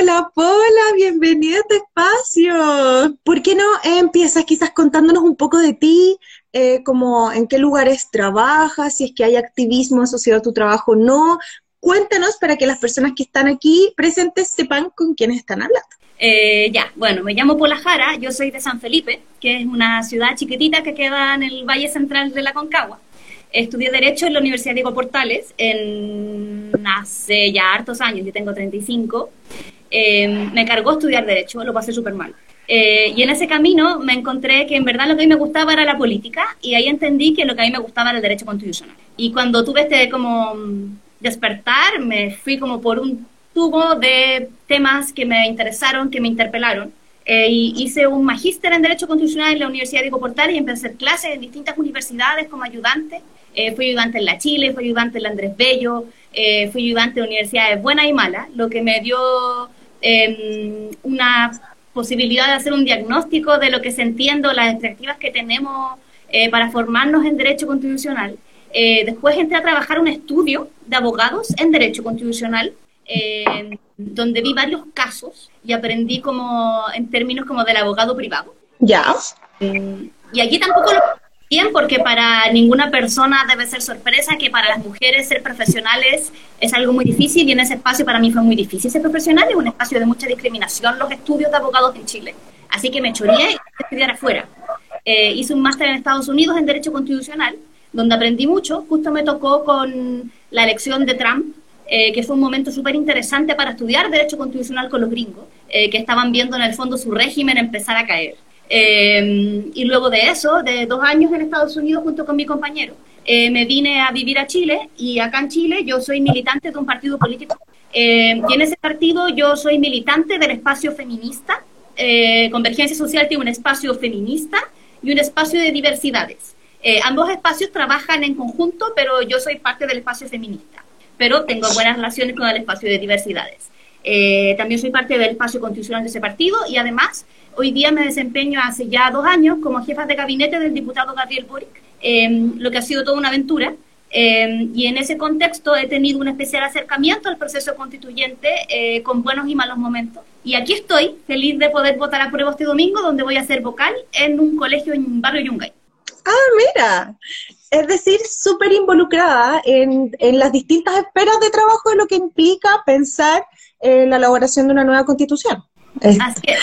Hola, Paula, bienvenida a tu espacio. ¿Por qué no empiezas quizás contándonos un poco de ti, eh, como en qué lugares trabajas, si es que hay activismo asociado a tu trabajo o no? Cuéntanos para que las personas que están aquí presentes sepan con quiénes están hablando. Eh, ya, bueno, me llamo Paula Jara, yo soy de San Felipe, que es una ciudad chiquitita que queda en el Valle Central de la Concagua. Estudié Derecho en la Universidad Diego Portales en hace ya hartos años, yo tengo 35. Eh, me cargó estudiar Derecho, lo pasé súper mal. Eh, y en ese camino me encontré que en verdad lo que a mí me gustaba era la política y ahí entendí que lo que a mí me gustaba era el derecho constitucional. Y cuando tuve este como despertar, me fui como por un tubo de temas que me interesaron, que me interpelaron. Eh, y hice un magíster en Derecho Constitucional en la Universidad Diego Portales y empecé a hacer clases en distintas universidades como ayudante eh, fui ayudante en la Chile, fui ayudante en la Andrés Bello, eh, fui ayudante en universidades buenas y malas, lo que me dio em, una posibilidad de hacer un diagnóstico de lo que se entiende, las expectativas que tenemos eh, para formarnos en Derecho Constitucional. después entré a trabajar un estudio de abogados en Derecho Constitucional, em, donde vi varios casos y aprendí como en términos como del abogado privado. Ya. y aquí tampoco lo bien porque para ninguna persona debe ser sorpresa que para las mujeres ser profesionales es algo muy difícil y en ese espacio para mí fue muy difícil ser profesional, es un espacio de mucha discriminación los estudios de abogados en Chile. Así que me choré y estudiar afuera. Eh, hice un máster en Estados Unidos en Derecho Constitucional, donde aprendí mucho, justo me tocó con la elección de Trump, eh, que fue un momento súper interesante para estudiar Derecho Constitucional con los gringos, eh, que estaban viendo en el fondo su régimen empezar a caer. Eh, y luego de eso, de dos años en Estados Unidos junto con mi compañero, eh, me vine a vivir a Chile y acá en Chile yo soy militante de un partido político eh, y en ese partido yo soy militante del espacio feminista. Convergencia Social tiene un espacio feminista y un espacio de diversidades. ambos espacios trabajan en conjunto, pero yo soy parte del espacio feminista, pero tengo buenas relaciones con el espacio de diversidades. también soy parte del espacio constitucional de ese partido y además Hoy día me desempeño hace ya dos años como jefa de gabinete del diputado Gabriel Boric, em, lo que ha sido toda una aventura. Em, y en ese contexto he tenido un especial acercamiento al proceso constituyente eh, con buenos y malos momentos. Y aquí estoy, feliz de poder votar a prueba este domingo, donde voy a ser vocal en un colegio en Barrio Yungay. Ah, mira, es decir, súper involucrada en, en, las distintas esferas de trabajo de lo que implica pensar en la elaboración de una nueva constitución. Así es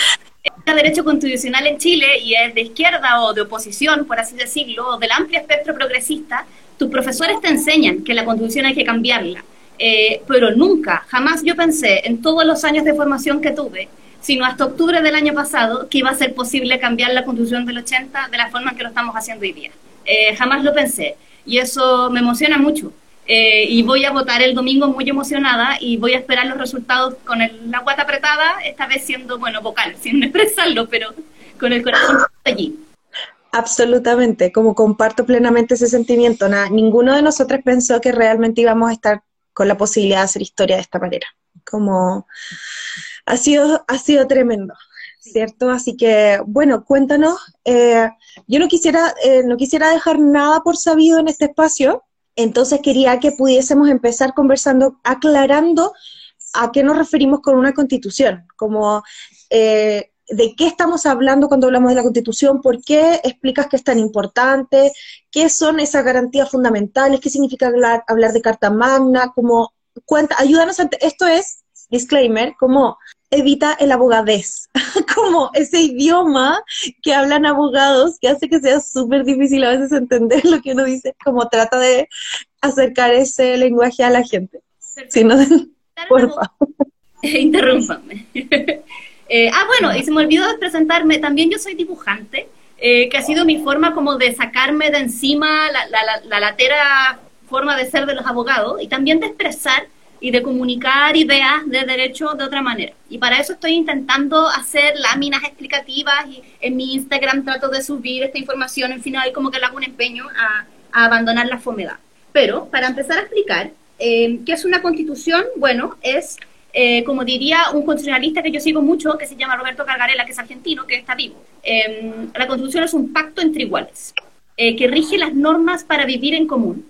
derecho constitucional en Chile y es de izquierda o de oposición, por así decirlo, o del amplio espectro progresista, tus profesores te enseñan que la constitución hay que cambiarla. Eh, pero nunca, jamás yo pensé en todos los años de formación que tuve, sino hasta octubre del año pasado, que iba a ser posible cambiar la constitución del 80 de la forma en que lo estamos haciendo hoy día. Eh, jamás lo pensé y eso me emociona mucho. Eh, y voy a votar el domingo muy emocionada y voy a esperar los resultados con la guata apretada, esta vez siendo, bueno, vocal, sin expresarlo, pero con el corazón allí. Absolutamente, como comparto plenamente ese sentimiento. Nada, ninguno de nosotros pensó que realmente íbamos a estar con la posibilidad de hacer historia de esta manera. Como ha sido, ha sido tremendo, ¿cierto? Así que, bueno, cuéntanos. Eh, yo no quisiera, eh, no quisiera dejar nada por sabido en este espacio, entonces quería que pudiésemos empezar conversando, aclarando a qué nos referimos con una constitución, como eh, de qué estamos hablando cuando hablamos de la constitución, por qué explicas que es tan importante, qué son esas garantías fundamentales, qué significa hablar, de Carta Magna, como cuenta, ayúdanos, ante, esto es, disclaimer, como evita el abogadez, como ese idioma que hablan abogados que hace que sea súper difícil a veces entender lo que uno dice, como trata de acercar ese lenguaje a la gente. Si no, por favor. Interrúmpame. Eh, ah, bueno, y se me olvidó presentarme, también yo soy dibujante, eh, que ha sido mi forma como de sacarme de encima la, la, la latera forma de ser de los abogados y también de expresar y de comunicar ideas de derecho de otra manera. Y para eso estoy intentando hacer láminas explicativas y en mi Instagram trato de subir esta información, en fin, hay como que le hago un empeño a, abandonar la fomedad. Pero para empezar a explicar, eh, ¿qué es una constitución? Bueno, es, eh, como diría un constitucionalista que yo sigo mucho, que se llama Roberto Cargarela, que es argentino, que está vivo. Em, la constitución es un pacto entre iguales, eh, que rige las normas para vivir en común,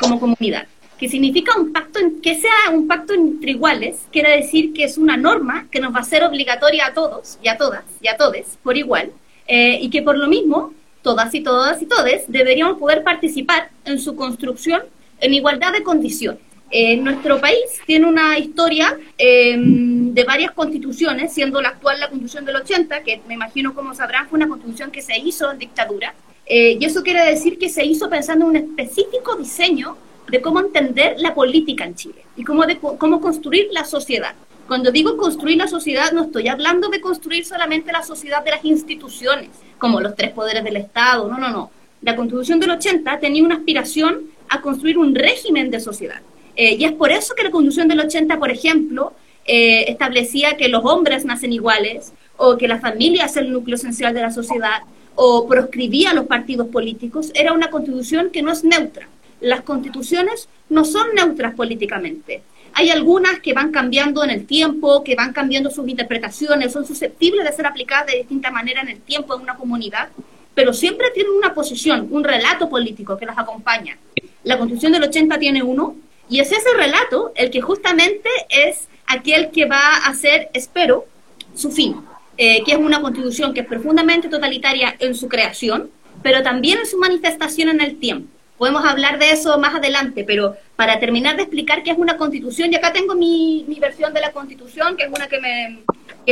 como comunidad. Que significa un pacto, que sea un pacto entre iguales, quiere decir que es una norma que nos va a ser obligatoria a todos y a todas y a todes por igual, eh, y que por lo mismo todas y todas y todes deberíamos poder participar en su construcción en igualdad de condiciones. Eh, nuestro país tiene una historia em, de varias constituciones, siendo la actual la constitución del 80, que me imagino como sabrán fue una constitución que se hizo en dictadura, eh, y eso quiere decir que se hizo pensando en un específico diseño de cómo entender la política en Chile y cómo, cómo construir la sociedad. Cuando digo construir la sociedad, no estoy hablando de construir solamente la sociedad de las instituciones, como los tres poderes del Estado, no, no, no. La Constitución del 80 tenía una aspiración a construir un régimen de sociedad. Eh, y es por eso que la Constitución del 80, por ejemplo, eh, establecía que los hombres nacen iguales, o que la familia es el núcleo esencial de la sociedad, o proscribía los partidos políticos. Era una constitución que no es neutra. Las constituciones no son neutras políticamente hay algunas que van cambiando en el tiempo, que van cambiando sus interpretaciones, son susceptibles de ser aplicadas de distinta manera en el tiempo en una comunidad, pero siempre tienen una posición, un relato político que las acompaña. La Constitución del 80 tiene uno, y es ese relato el que justamente es aquel que va a ser, espero, su fin, eh, que es una constitución que es profundamente totalitaria en su creación, pero también en su manifestación en el tiempo. Podemos hablar de eso más adelante, pero para terminar de explicar qué es una constitución, y acá tengo mi, versión de la constitución, que es una que me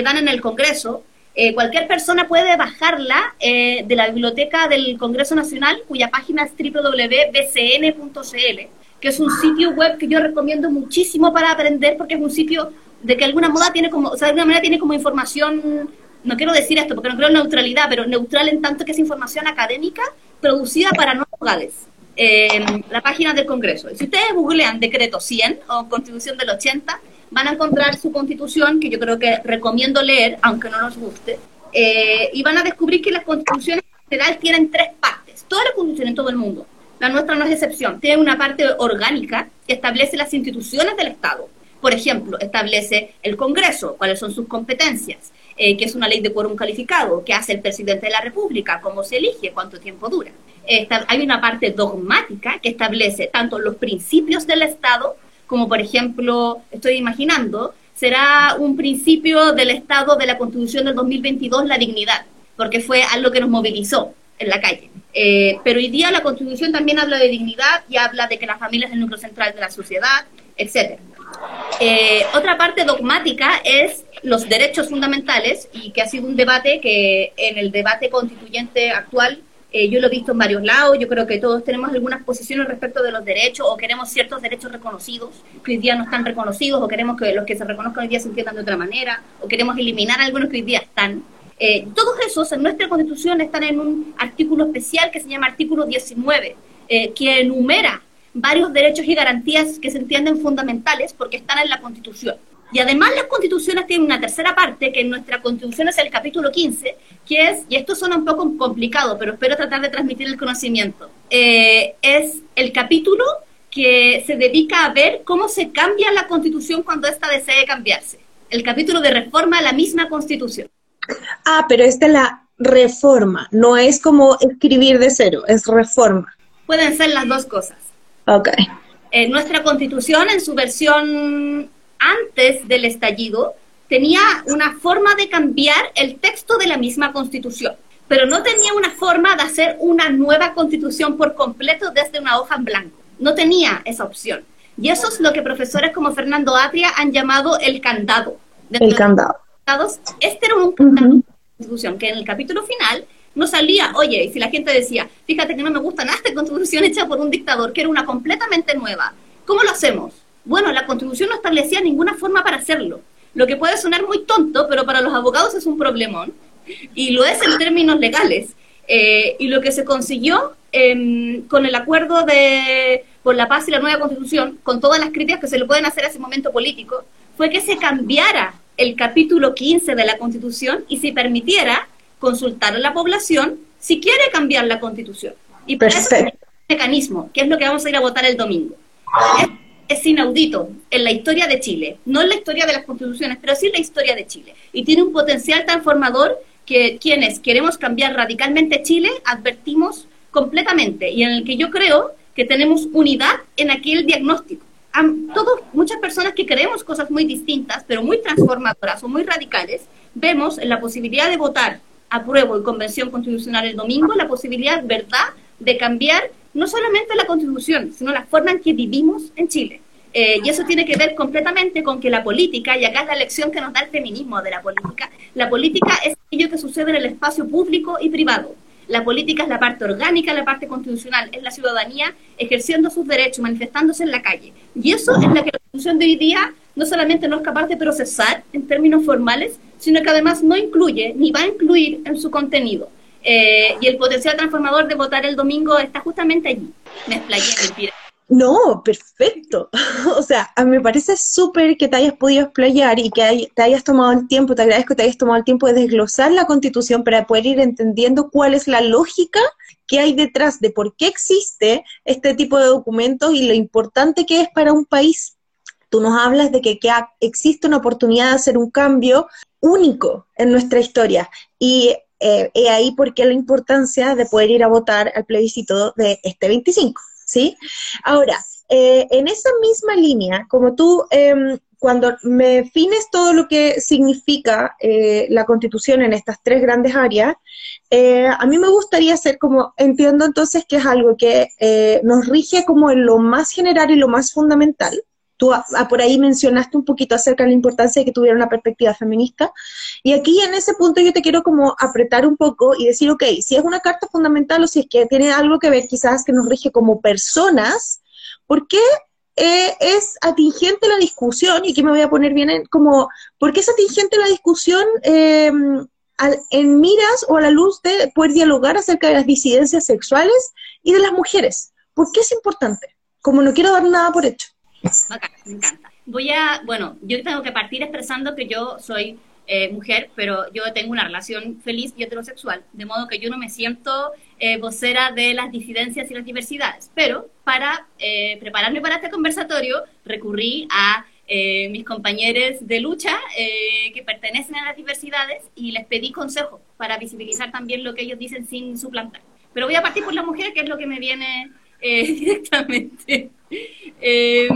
dan en el Congreso, eh, cualquier persona puede bajarla eh, de la biblioteca del Congreso Nacional, cuya página es www.bcn.cl, que es un sitio web que yo recomiendo muchísimo para aprender, porque es un sitio de que alguna moda tiene como, o sea, de alguna manera tiene como información, no quiero decir esto porque no creo en neutralidad, pero neutral en tanto que es información académica producida para no abogades la página del Congreso. Si ustedes googlean decreto 100 o constitución del 80, van a encontrar su constitución, que yo creo que recomiendo leer, aunque no nos guste, eh, y van a descubrir que las constituciones en general tienen tres partes. Todas las constituciones en todo el mundo, la nuestra no es excepción, tiene una parte orgánica que establece las instituciones del Estado. Por ejemplo, establece el Congreso, cuáles son sus competencias, eh, que es una ley de quórum calificado, qué hace el presidente de la República, cómo se elige, cuánto tiempo dura hay una parte dogmática que establece tanto los principios del Estado, como por ejemplo, estoy imaginando, será un principio del Estado de la Constitución del 2022 la dignidad, porque fue algo que nos movilizó en la calle. Eh, pero hoy día la Constitución también habla de dignidad y habla de que la familia es el núcleo central de la sociedad, etc. Eh, otra parte dogmática es los derechos fundamentales y que ha sido un debate que en el debate constituyente actual eh, yo lo he visto en varios lados, yo creo que todos tenemos algunas posiciones respecto de los derechos o queremos ciertos derechos reconocidos que hoy día no están reconocidos o queremos que los que se reconozcan hoy día se entiendan de otra manera o queremos eliminar algunos que hoy día están. Eh, todos esos en nuestra constitución están en un artículo especial que se llama artículo 19, eh, que enumera varios derechos y garantías que se entienden fundamentales porque están en la constitución. Y además las constituciones tienen una tercera parte, que en nuestra constitución es el capítulo 15, que es, y esto suena un poco complicado, pero espero tratar de transmitir el conocimiento, eh, es el capítulo que se dedica a ver cómo se cambia la constitución cuando ésta desee cambiarse. El capítulo de reforma a la misma constitución. Ah, pero esta es la reforma, no es como escribir de cero, es reforma. Pueden ser las dos cosas. Ok. Eh, nuestra constitución en su versión antes del estallido tenía una forma de cambiar el texto de la misma constitución, pero no tenía una forma de hacer una nueva constitución por completo desde una hoja en blanco. No tenía esa opción. Y eso es lo que profesores como Fernando Atria han llamado el candado. el candado. Este era un candado de constitución que en el capítulo final no salía, oye, y si la gente decía, fíjate que no me gusta nada esta constitución hecha por un dictador, que era una completamente nueva, ¿cómo lo hacemos? Bueno, la Constitución no establecía ninguna forma para hacerlo. Lo que puede sonar muy tonto, pero para los abogados es un problemón, y lo es en términos legales. Eh, y lo que se consiguió em, con el acuerdo de, por la paz y la nueva constitución, con todas las críticas que se le pueden hacer a ese momento político, fue que se cambiara el capítulo 15 de la constitución y se permitiera consultar a la población si quiere cambiar la constitución. Y por eso es mecanismo, que es lo que vamos a ir a votar el domingo es inaudito en la historia de Chile, no en la historia de las constituciones, pero sí en la historia de Chile. Y tiene un potencial transformador que quienes queremos cambiar radicalmente Chile advertimos completamente y en el que yo creo que tenemos unidad en aquel diagnóstico. Todos, muchas personas que creemos cosas muy distintas, pero muy transformadoras o muy radicales, vemos en la posibilidad de votar apruebo en convención constitucional el domingo la posibilidad, ¿verdad?, de cambiar no solamente la constitución, sino la forma en que vivimos en Chile. Eh, y eso tiene que ver completamente con que la política, y acá es la lección que nos da el feminismo de la política, la política es aquello que sucede en el espacio público y privado. La política es la parte orgánica, la parte constitucional, es la ciudadanía ejerciendo sus derechos, manifestándose en la calle. Y eso es la que la Constitución de hoy día no solamente no es capaz de procesar en términos formales, sino que además no incluye ni va a incluir en su contenido. Eh, y el potencial transformador de votar el domingo está justamente allí. Me explayé, mentira. No, perfecto. o sea, a mí me parece súper que te hayas podido explayar y que te hayas tomado el tiempo, te agradezco que te hayas tomado el tiempo de desglosar la constitución para poder ir entendiendo cuál es la lógica que hay detrás de por qué existe este tipo de documentos y lo importante que es para un país. Tú nos hablas de que, existe una oportunidad de hacer un cambio único en nuestra historia y eh, ahí por qué la importancia de poder ir a votar al plebiscito de este 25. ¿Sí? Ahora, eh, en esa misma línea, como tú, em, cuando me defines todo lo que significa eh, la constitución en estas tres grandes áreas, eh, a mí me gustaría hacer como, entiendo entonces que es algo que nos rige como en lo más general y lo más fundamental, Tú por ahí mencionaste un poquito acerca de la importancia de que tuviera una perspectiva feminista. Y aquí en ese punto yo te quiero como apretar un poco y decir, ok, si es una carta fundamental o si es que tiene algo que ver quizás que nos rige como personas, ¿por qué eh, es atingente la discusión? Y aquí me voy a poner bien en, como, ¿por qué es atingente la discusión? Em, en miras o a la luz de poder dialogar acerca de las disidencias sexuales y de las mujeres. ¿Por qué es importante? Como no quiero dar nada por hecho me encanta. Voy a, bueno, yo tengo que partir expresando que yo soy eh, mujer, pero yo tengo una relación feliz y heterosexual, de modo que yo no me siento eh, vocera de las disidencias y las diversidades. Pero para eh, prepararme para este conversatorio, recurrí a mis compañeros de lucha que pertenecen a las diversidades y les pedí consejo para visibilizar también lo que ellos dicen sin suplantar. Pero voy a partir por la mujer, que es lo que me viene directamente. Em, sin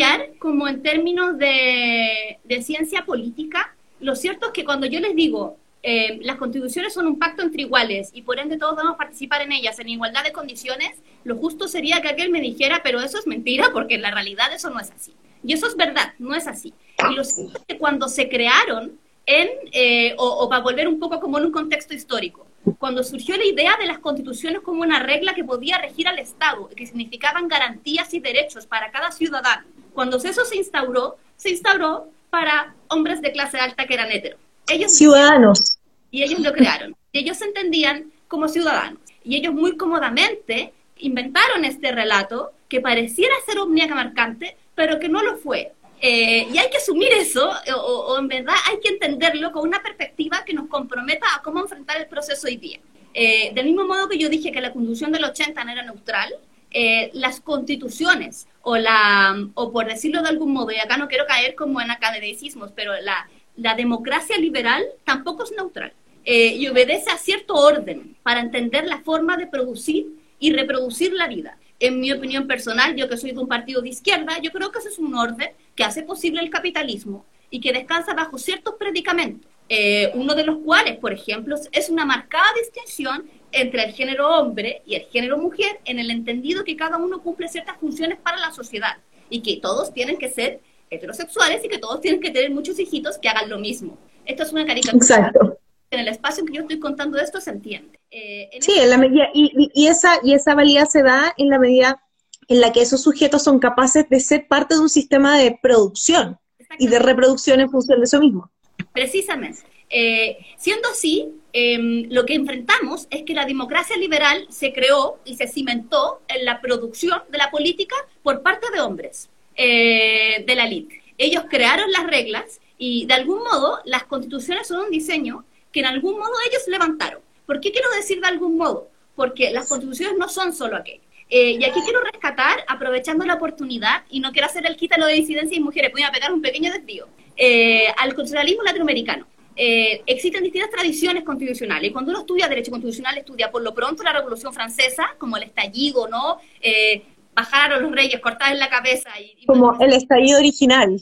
marear, como en términos de, ciencia política, lo cierto es que cuando yo les digo em, las constituciones son un pacto entre iguales y por ende todos vamos a participar en ellas en igualdad de condiciones, lo justo sería que aquel me dijera, pero eso es mentira porque en la realidad eso no es así. Y eso es verdad, no es así. Y lo cierto es que cuando se crearon, en, eh, o para volver un poco como en un contexto histórico, cuando surgió la idea de las constituciones como una regla que podía regir al Estado, que significaban garantías y derechos para cada ciudadano, cuando eso se instauró, se instauró para hombres de clase alta que eran heteros. Ellos ciudadanos. Y ellos lo crearon. Y ellos se entendían como ciudadanos. Y ellos muy cómodamente inventaron este relato que pareciera ser omniaca marcante, pero que no lo fue. Eh, y hay que asumir eso, o, en verdad hay que entenderlo con una perspectiva que nos comprometa a cómo enfrentar el proceso hoy día. Eh, del mismo modo que yo dije que la constitución del 80 no era neutral, eh, las constituciones, o, la, o por decirlo de algún modo, y acá no quiero caer como en academicismos, pero la, la democracia liberal tampoco es neutral y obedece a cierto orden para entender la forma de producir y reproducir la vida. En mi opinión personal, yo que soy de un partido de izquierda, yo creo que ese es un orden que hace posible el capitalismo y que descansa bajo ciertos predicamentos, eh, uno de los cuales, por ejemplo, es una marcada distinción entre el género hombre y el género mujer en el entendido que cada uno cumple ciertas funciones para la sociedad y que todos tienen que ser heterosexuales y que todos tienen que tener muchos hijitos que hagan lo mismo. Esto es una caricatura. Exacto. En el espacio en que yo estoy contando esto se entiende. Eh, sí, en la medida, y, y, esa, y esa valía se da en la medida en la que esos sujetos son capaces de ser parte de un sistema de producción y de reproducción en función de eso mismo. Precisamente. Eh, siendo así, em, lo que enfrentamos es que la democracia liberal se creó y se cimentó en la producción de la política por parte de hombres eh, de la élite. Ellos crearon las reglas y de algún modo las constituciones son un diseño que en algún modo ellos levantaron. ¿Por qué quiero decir de algún modo? Porque las constituciones no son solo aquello. Eh, y aquí quiero rescatar, aprovechando la oportunidad, y no quiero hacer el quítalo de disidencia y mujeres, voy a pegar un pequeño desvío, eh, al constitucionalismo latinoamericano. Eh, existen distintas tradiciones constitucionales. Y cuando uno estudia derecho constitucional, estudia por lo pronto la Revolución Francesa, como el estallido, ¿no? Eh, bajar a los reyes, cortar en la cabeza. Y, como el estallido original.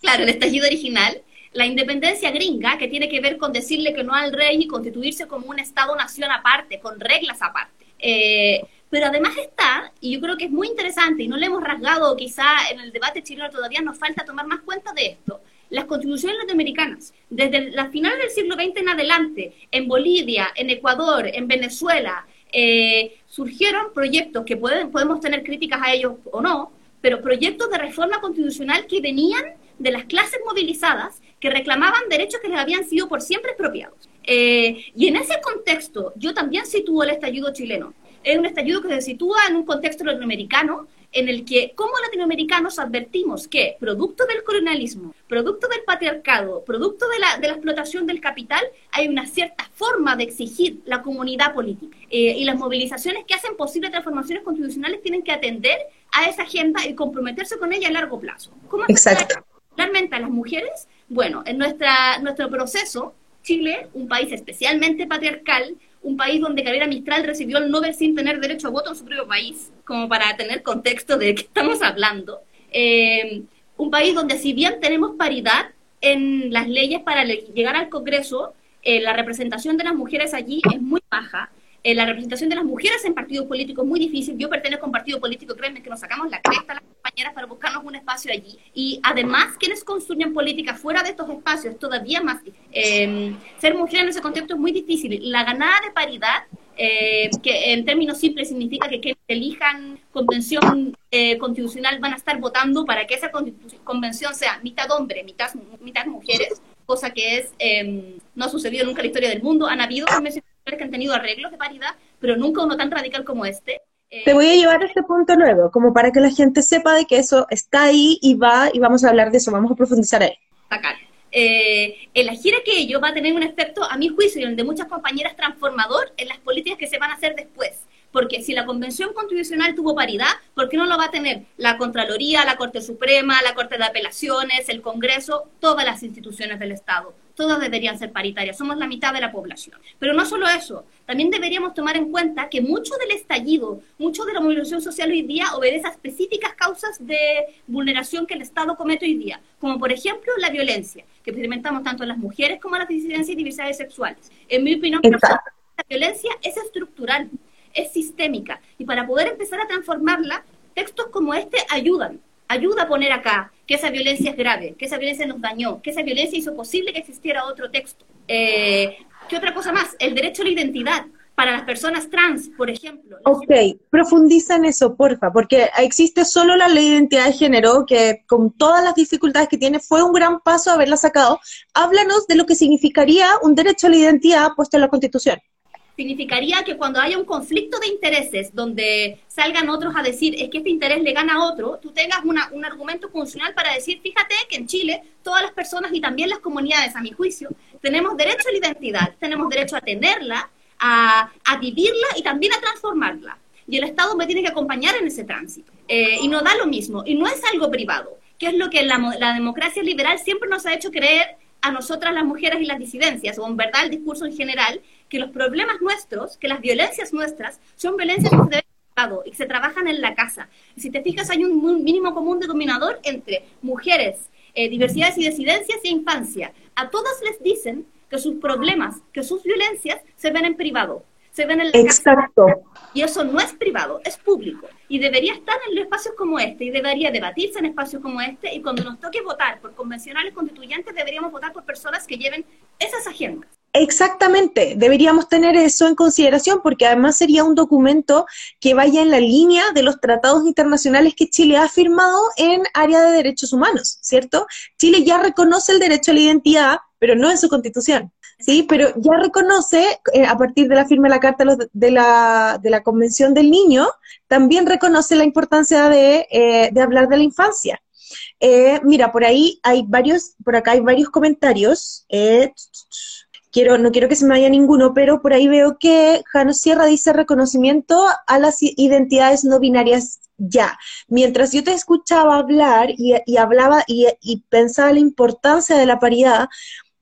Claro, el estallido original. La independencia gringa, que tiene que ver con decirle que no al rey y constituirse como un Estado-nación aparte, con reglas aparte. Eh, pero además está, y yo creo que es muy interesante, y no le hemos rasgado quizá en el debate chileno todavía, nos falta tomar más cuenta de esto, las constituciones latinoamericanas, desde la final del siglo XX en adelante, en Bolivia, en Ecuador, en Venezuela, eh, surgieron proyectos que pueden, podemos tener críticas a ellos o no, pero proyectos de reforma constitucional que venían de las clases movilizadas que reclamaban derechos que les habían sido por siempre expropiados. Eh, y en ese contexto, yo también sitúo el estallido chileno. Es un estallido que se sitúa en un contexto latinoamericano en el que como latinoamericanos advertimos que producto del colonialismo, producto del patriarcado, producto de la, de la explotación del capital, hay una cierta forma de exigir la comunidad política. Eh, y las movilizaciones que hacen posible transformaciones constitucionales tienen que atender a esa agenda y comprometerse con ella a largo plazo. ¿Cómo Exacto. Particularmente a las mujeres, bueno, en nuestra, nuestro proceso, Chile, un país especialmente patriarcal, un país donde Gabriela Mistral recibió el Nobel sin tener derecho a voto en su propio país, como para tener contexto de qué estamos hablando. Eh, un país donde si bien tenemos paridad en las leyes para llegar al Congreso, eh, la representación de las mujeres allí es muy baja. Eh, la representación de las mujeres en partidos políticos es muy difícil. Yo pertenezco a un partido político, créanme que nos sacamos la cresta las compañeras para buscarnos un espacio allí. Y además, quienes construyen política fuera de estos espacios es todavía más. Em, ser mujer en ese contexto es muy difícil. La ganada de paridad, eh, que en términos simples significa que quienes elijan convención eh, constitucional van a estar votando para que esa convención sea mitad hombre, mitad, mitad mujeres, cosa que es em, no ha sucedido nunca en la historia del mundo. Han habido convenciones que han tenido arreglos de paridad, pero nunca uno tan radical como este. Eh, Te voy a llevar a este punto luego, como para que la gente sepa de que eso está ahí y va, y vamos a hablar de eso, vamos a profundizar ahí. Bacán. Eh, el agir aquello va a tener un efecto, a mi juicio, y el de muchas compañeras, transformador en las políticas que se van a hacer después. Porque si la Convención Constitucional tuvo paridad, ¿por qué no lo va a tener la Contraloría, la Corte Suprema, la Corte de Apelaciones, el Congreso, todas las instituciones del Estado? Todas deberían ser paritarias, somos la mitad de la población. Pero no solo eso, también deberíamos tomar en cuenta que mucho del estallido, mucho de la movilización social hoy día obedece a específicas causas de vulneración que el Estado comete hoy día, como por ejemplo la violencia, que experimentamos tanto en las mujeres como en las disidencias y diversidades sexuales. En mi opinión, la violencia es estructural es sistémica. Y para poder empezar a transformarla, textos como este ayudan. Ayuda a poner acá que esa violencia es grave, que esa violencia nos dañó, que esa violencia hizo posible que existiera otro texto. Eh, ¿Qué otra cosa más? El derecho a la identidad para las personas trans, por ejemplo. Ok, profundiza en eso, porfa, porque existe solo la ley de identidad de género, que con todas las dificultades que tiene, fue un gran paso haberla sacado. Háblanos de lo que significaría un derecho a la identidad puesto en la Constitución significaría que cuando haya un conflicto de intereses donde salgan otros a decir es que este interés le gana a otro, tú tengas un argumento funcional para decir, fíjate que en Chile todas las personas y también las comunidades, a mi juicio, tenemos derecho a la identidad, tenemos derecho a tenerla, a, vivirla y también a transformarla. Y el Estado me tiene que acompañar en ese tránsito. Eh, y no da lo mismo. Y no es algo privado, que es lo que la, la democracia liberal siempre nos ha hecho creer a nosotras las mujeres y las disidencias, o en verdad el discurso en general, que los problemas nuestros, que las violencias nuestras, son violencias que se deben y que se trabajan en la casa. Y si te fijas, hay un mínimo común denominador entre mujeres, eh, diversidades y disidencias y infancia. A todas les dicen que sus problemas, que sus violencias se ven en privado, se ven en la Exacto. Y eso no es privado, es público. Y debería estar en espacios como este, y debería debatirse en espacios como este, y cuando nos toque votar por convencionales constituyentes, deberíamos votar por personas que lleven esas agendas. Exactamente, deberíamos tener eso en consideración porque además sería un documento que vaya en la línea de los tratados internacionales que Chile ha firmado en área de derechos humanos, ¿cierto? Chile ya reconoce el derecho a la identidad, pero no en su constitución, ¿sí? Pero ya reconoce, eh, a partir de la firma de la Carta de la, de la Convención del Niño, también reconoce la importancia de, eh, de hablar de la infancia. Eh, mira, por ahí hay varios, por acá hay varios comentarios. Eh, quiero, no quiero que se me vaya ninguno, pero por ahí veo que Jano Sierra dice reconocimiento a las identidades no binarias ya. Mientras yo te escuchaba hablar y, hablaba y, pensaba la importancia de la paridad,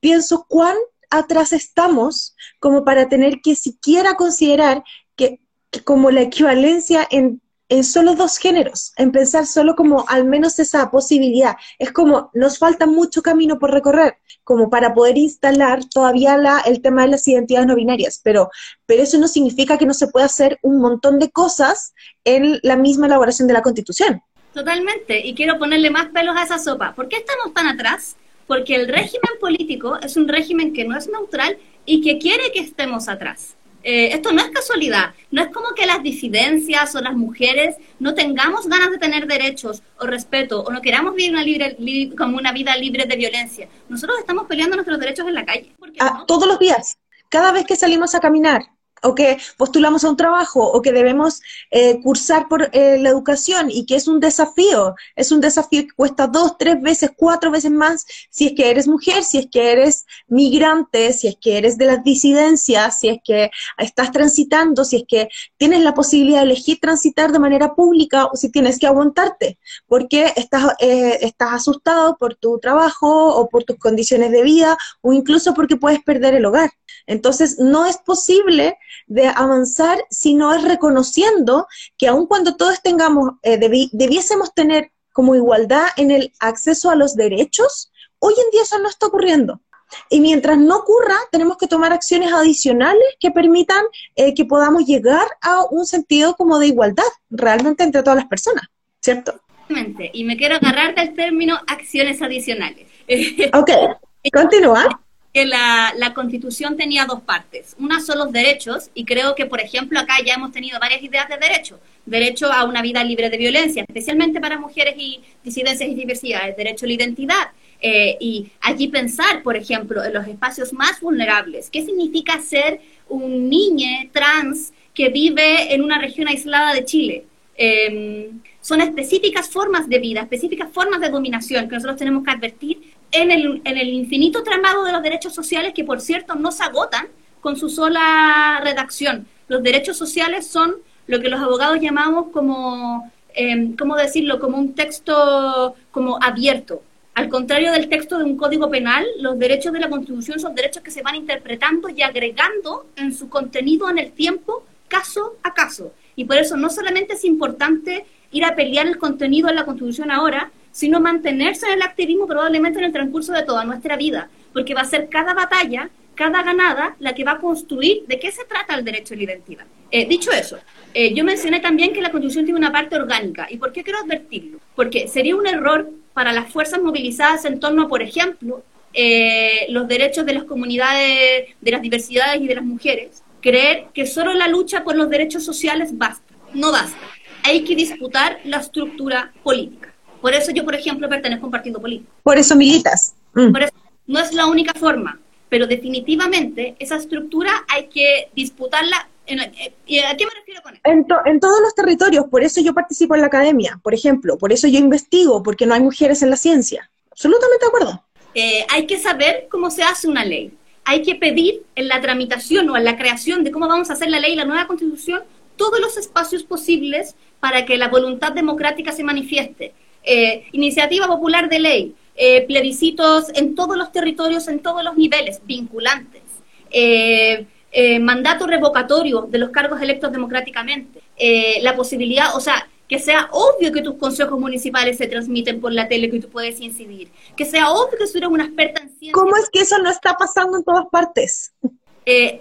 pienso cuán atrás estamos como para tener que siquiera considerar que, como la equivalencia en, en solo dos géneros, en pensar solo como al menos esa posibilidad. Es como nos falta mucho camino por recorrer, como para poder instalar todavía la, el tema de las identidades no binarias, pero, pero eso no significa que no se pueda hacer un montón de cosas en la misma elaboración de la Constitución. Totalmente, y quiero ponerle más pelos a esa sopa. ¿Por qué estamos tan atrás? Porque el régimen político es un régimen que no es neutral y que quiere que estemos atrás. Eh, esto no es casualidad, no es como que las disidencias o las mujeres no tengamos ganas de tener derechos o respeto o no queramos vivir una libre, como una vida libre de violencia. Nosotros estamos peleando nuestros derechos en la calle. Ah, todos los días, cada vez que salimos a caminar, o que postulamos a un trabajo o que debemos eh, cursar por eh, la educación y que es un desafío, es un desafío que cuesta dos, tres veces, cuatro veces más si es que eres mujer, si es que eres migrante, si es que eres de las disidencias, si es que estás transitando, si es que tienes la posibilidad de elegir transitar de manera pública o si tienes que aguantarte porque estás, eh, estás asustado por tu trabajo o por tus condiciones de vida o incluso porque puedes perder el hogar. Entonces, no es posible de avanzar si no es reconociendo que aun cuando todos tengamos, eh, debiésemos tener como igualdad en el acceso a los derechos, hoy en día eso no está ocurriendo. Y mientras no ocurra, tenemos que tomar acciones adicionales que permitan eh, que podamos llegar a un sentido como de igualdad realmente entre todas las personas, ¿cierto? Y me quiero agarrar del término acciones adicionales. Ok, continúa que la, la, constitución tenía dos partes. Una son los derechos, y creo que, por ejemplo, acá ya hemos tenido varias ideas de derecho. Derecho a una vida libre de violencia, especialmente para mujeres y disidencias y diversidades. Derecho a la identidad. Eh, y allí pensar, por ejemplo, en los espacios más vulnerables. ¿Qué significa ser un niño trans que vive en una región aislada de Chile? Em, son específicas formas de vida, específicas formas de dominación que nosotros tenemos que advertir en el, en infinito tramado de los derechos sociales que, por cierto, no se agotan con su sola redacción. Los derechos sociales son lo que los abogados llamamos como, eh, ¿cómo decirlo?, como un texto como abierto. Al contrario del texto de un código penal, los derechos de la Constitución son derechos que se van interpretando y agregando en su contenido en el tiempo, caso a caso. Y por eso no solamente es importante ir a pelear el contenido de la Constitución ahora, sino mantenerse en el activismo probablemente en el transcurso de toda nuestra vida, porque va a ser cada batalla, cada ganada, la que va a construir de qué se trata el derecho a la identidad. Eh, dicho eso, eh, yo mencioné también que la Constitución tiene una parte orgánica. ¿Y por qué quiero advertirlo? Porque sería un error para las fuerzas movilizadas en torno a, por ejemplo, eh, los derechos de las comunidades, de las diversidades y de las mujeres, creer que solo la lucha por los derechos sociales basta. No basta. Hay que disputar la estructura política. Por eso yo, por ejemplo, pertenezco a un partido político. Por eso militas. Mm. Por eso no es la única forma, pero definitivamente esa estructura hay que disputarla. En eh, ¿A qué me refiero con eso? En, en, todos los territorios, por eso yo participo en la academia, por ejemplo, por eso yo investigo, porque no hay mujeres en la ciencia. Absolutamente de acuerdo. Eh, hay que saber cómo se hace una ley. Hay que pedir en la tramitación o en la creación de cómo vamos a hacer la ley y la nueva constitución todos los espacios posibles para que la voluntad democrática se manifieste eh, iniciativa popular de ley, eh, plebiscitos en todos los territorios, en todos los niveles, vinculantes, eh, mandato revocatorio de los cargos electos democráticamente, la posibilidad, o sea, que sea obvio que tus consejos municipales se transmiten por la tele, que tú puedes incidir, que sea obvio que tú eres una experta en ciencia. ¿Cómo es que eso no está pasando en todas partes?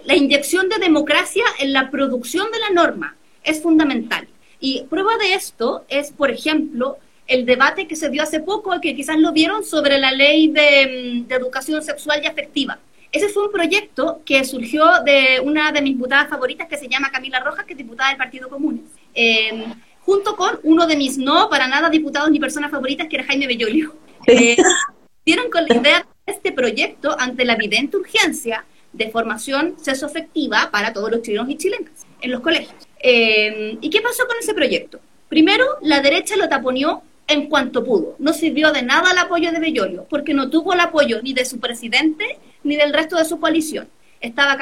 la inyección de democracia en la producción de la norma es fundamental. Y prueba de esto es, por ejemplo, el debate que se dio hace poco, que quizás lo vieron, sobre la ley de, mm, educación sexual y afectiva. Ese fue un proyecto que surgió de una de mis diputadas favoritas que se llama Camila Rojas, que es diputada del Partido Comunes, em, junto con uno de mis no para nada diputados ni personas favoritas, que era Jaime Bellolio. Eh, dieron con la idea de este proyecto ante la evidente urgencia de formación sexoafectiva para todos los chilenos y chilenas en los colegios. Em, ¿Y qué pasó con ese proyecto? Primero, la derecha lo taponeó en cuanto pudo. No sirvió de nada el apoyo de Bellolio, porque no tuvo el apoyo ni de su presidente ni del resto de su coalición. Estaba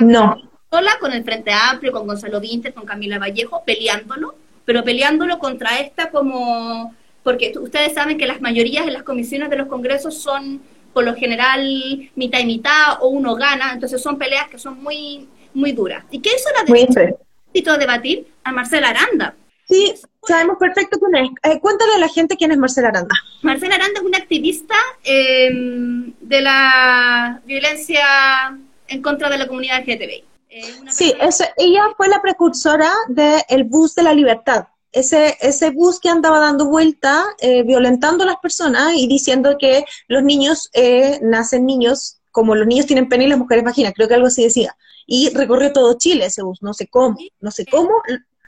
sola con el Frente Amplio, con Gonzalo Vinter, con Camila Vallejo, peleándolo, pero peleándolo contra esta como... Porque ustedes saben que las mayorías en las comisiones de los congresos son por lo general mitad y mitad o uno gana, entonces son peleas que son muy, muy duras. ¿Y qué hizo la derecha? a debatir a Marcela Aranda. Sí, sabemos perfecto quién es. Eh, cuéntale a la gente quién es Marcela Aranda. Marcela Aranda es una activista em, de la violencia en contra de la comunidad LGTBI. sí, ella fue la precursora del bus de la libertad. Ese, ese bus que andaba dando vuelta, eh, violentando a las personas y diciendo que los niños eh, nacen niños, como los niños tienen pene y las mujeres vagina, creo que algo así decía. Y recorrió todo Chile ese bus, no sé cómo, no sé cómo.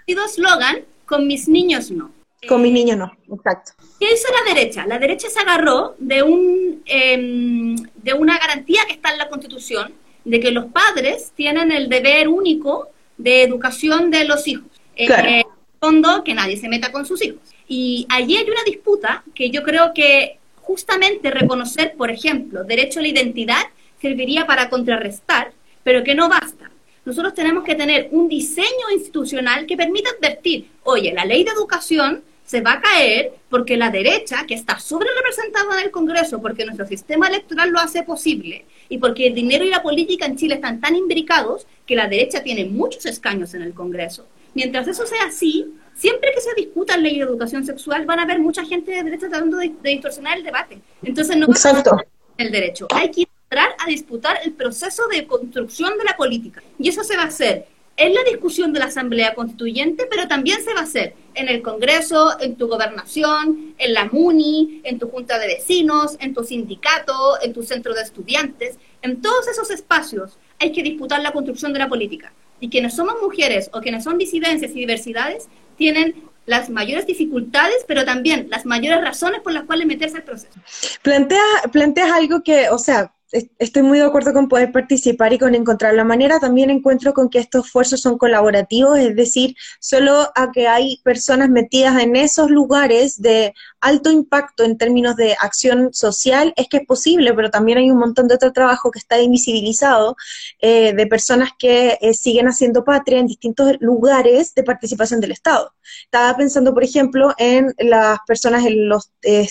sido eslogan, con mis niños no. Con mis niños no, exacto. ¿Qué hizo la derecha? La derecha se agarró de, un, em, de una garantía que está en la Constitución, de que los padres tienen el deber único de educación de los hijos. Eh, claro. Eh, fondo, que nadie se meta con sus hijos. Y allí hay una disputa que yo creo que justamente reconocer, por ejemplo, derecho a la identidad serviría para contrarrestar, pero que no basta. Nosotros tenemos que tener un diseño institucional que permita advertir, oye, la ley de educación se va a caer porque la derecha, que está sobre representada en el Congreso, porque nuestro sistema electoral lo hace posible, y porque el dinero y la política en Chile están tan imbricados que la derecha tiene muchos escaños en el Congreso. Mientras eso sea así, siempre que se discuta la ley de educación sexual, van a haber mucha gente de derecha tratando de, distorsionar el debate. Entonces no Exacto. el derecho. Hay que entrar a disputar el proceso de construcción de la política. Y eso se va a hacer en la discusión de la Asamblea Constituyente, pero también se va a hacer en el Congreso, en tu gobernación, en la MUNI, en tu junta de vecinos, en tu sindicato, en tu centro de estudiantes. En todos esos espacios hay que disputar la construcción de la política. Y quienes somos mujeres o quienes son disidencias y diversidades tienen las mayores dificultades, pero también las mayores razones por las cuales meterse al proceso. Plantea, planteas algo que, o sea, estoy muy de acuerdo con poder participar y con encontrar la manera. También encuentro con que estos esfuerzos son colaborativos, es decir, solo a que hay personas metidas en esos lugares de alto impacto en términos de acción social es que es posible, pero también hay un montón de otro trabajo que está invisibilizado eh, de personas que eh, siguen haciendo patria en distintos lugares de participación del Estado. Estaba pensando, por ejemplo, en las personas en los eh,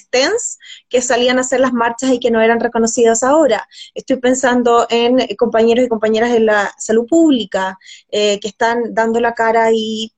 que salían a hacer las marchas y que no eran reconocidas ahora. Estoy pensando en compañeros y compañeras de la salud pública que están dando la cara y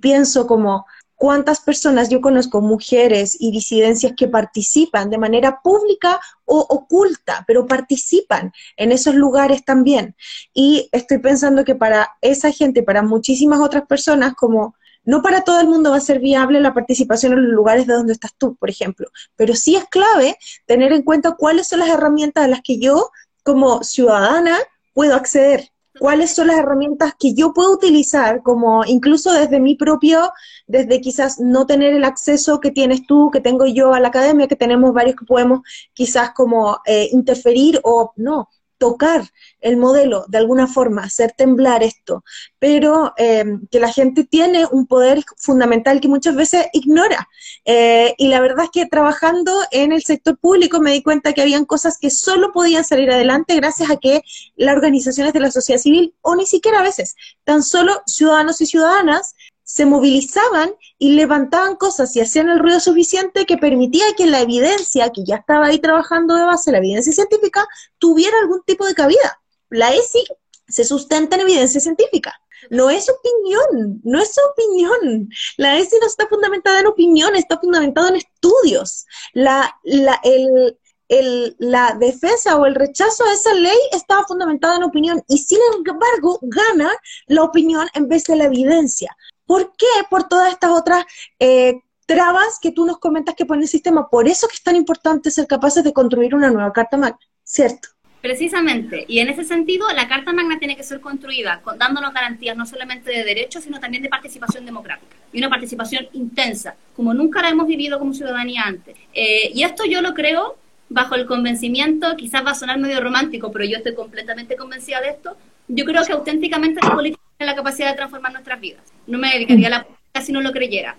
pienso como cuántas personas yo conozco, mujeres y disidencias que participan de manera pública o oculta, pero participan en esos lugares también. Y estoy pensando que para esa gente, para muchísimas otras personas, como no para todo el mundo va a ser viable la participación en los lugares de donde estás tú, por ejemplo, pero sí es clave tener en cuenta cuáles son las herramientas a las que yo como ciudadana puedo acceder cuáles son las herramientas que yo puedo utilizar, como incluso desde mi propio, desde quizás no tener el acceso que tienes tú, que tengo yo a la academia, que tenemos varios que podemos quizás como eh, interferir o no, tocar el modelo de alguna forma, hacer temblar esto, pero eh, que la gente tiene un poder fundamental que muchas veces ignora. Eh, y la verdad es que trabajando en el sector público me di cuenta que habían cosas que solo podían salir adelante gracias a que las organizaciones de la sociedad civil, o ni siquiera a veces, tan solo ciudadanos y ciudadanas, se movilizaban y levantaban cosas y hacían el ruido suficiente que permitía que la evidencia, que ya estaba ahí trabajando de base, la evidencia científica, tuviera algún tipo de cabida. La ESI se sustenta en evidencia científica. No es opinión, no es opinión. La ESI no está fundamentada en opinión, está fundamentada en estudios. La, la, el, el, la defensa o el rechazo a esa ley estaba fundamentada en opinión y sin embargo gana la opinión en vez de la evidencia. ¿Por qué? Por todas estas otras eh, trabas que tú nos comentas que pone el sistema. Por eso que es tan importante ser capaces de construir una nueva Carta Magna, ¿cierto? Precisamente, y en ese sentido, la Carta Magna tiene que ser construida con, dándonos garantías no solamente de derechos, sino también de participación democrática y una participación intensa, como nunca la hemos vivido como ciudadanía antes. Eh, y esto yo lo creo bajo el convencimiento, quizás va a sonar medio romántico, pero yo estoy completamente convencida de esto. Yo creo que auténticamente la política tiene la capacidad de transformar nuestras vidas no me dedicaría a la política si no lo creyera.